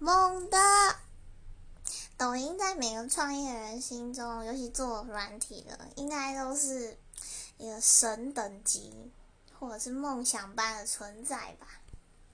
猛的。抖音在每个创业人心中尤其做软体的应该都是一个神等级或者是梦想般的存在吧。